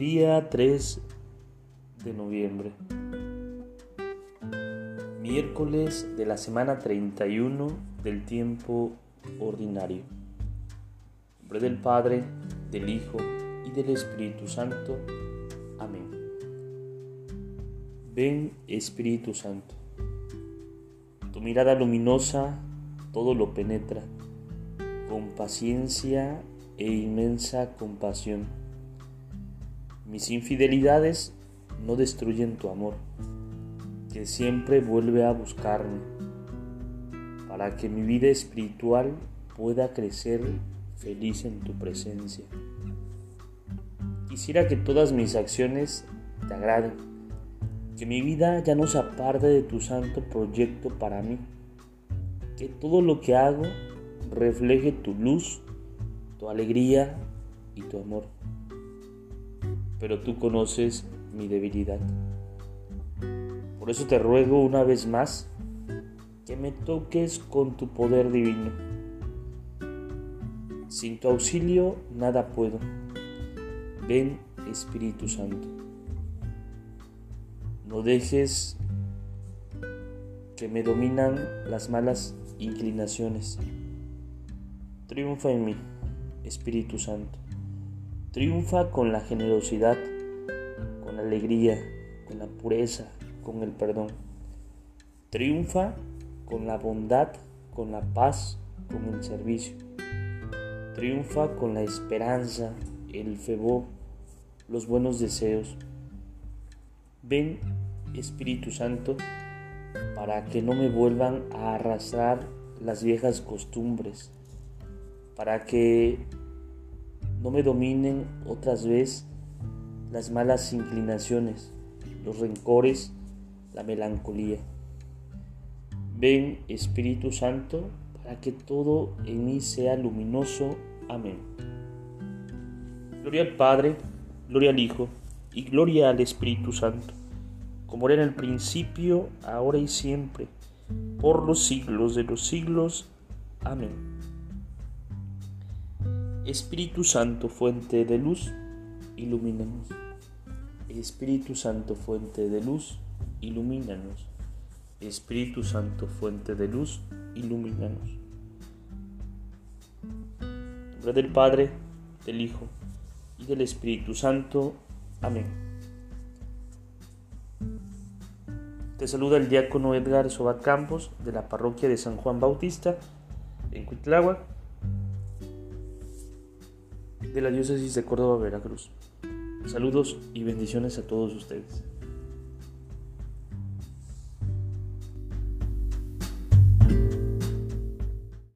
Día 3 de noviembre. Miércoles de la semana 31 del tiempo ordinario. Nombre del Padre, del Hijo y del Espíritu Santo. Amén. Ven Espíritu Santo. Tu mirada luminosa todo lo penetra, con paciencia e inmensa compasión. Mis infidelidades no destruyen tu amor, que siempre vuelve a buscarme, para que mi vida espiritual pueda crecer feliz en tu presencia. Quisiera que todas mis acciones te agraden, que mi vida ya no se aparte de tu santo proyecto para mí, que todo lo que hago refleje tu luz tu alegría y tu amor. Pero tú conoces mi debilidad. Por eso te ruego una vez más que me toques con tu poder divino. Sin tu auxilio nada puedo. Ven Espíritu Santo. No dejes que me dominan las malas inclinaciones. Triunfa en mí. Espíritu Santo. Triunfa con la generosidad, con la alegría, con la pureza, con el perdón. Triunfa con la bondad, con la paz, con el servicio. Triunfa con la esperanza, el fervor, los buenos deseos. Ven, Espíritu Santo, para que no me vuelvan a arrastrar las viejas costumbres para que no me dominen otras veces las malas inclinaciones, los rencores, la melancolía. Ven Espíritu Santo para que todo en mí sea luminoso. Amén. Gloria al Padre, gloria al Hijo y gloria al Espíritu Santo, como era en el principio, ahora y siempre, por los siglos de los siglos. Amén. Espíritu Santo, fuente de luz, ilumínanos. Espíritu Santo, fuente de luz, ilumínanos. Espíritu Santo, fuente de luz, ilumínanos. En nombre del Padre, del Hijo y del Espíritu Santo. Amén. Te saluda el diácono Edgar Sobat Campos de la parroquia de San Juan Bautista en Cuitláhuac de la diócesis de Córdoba, Veracruz. Saludos y bendiciones a todos ustedes.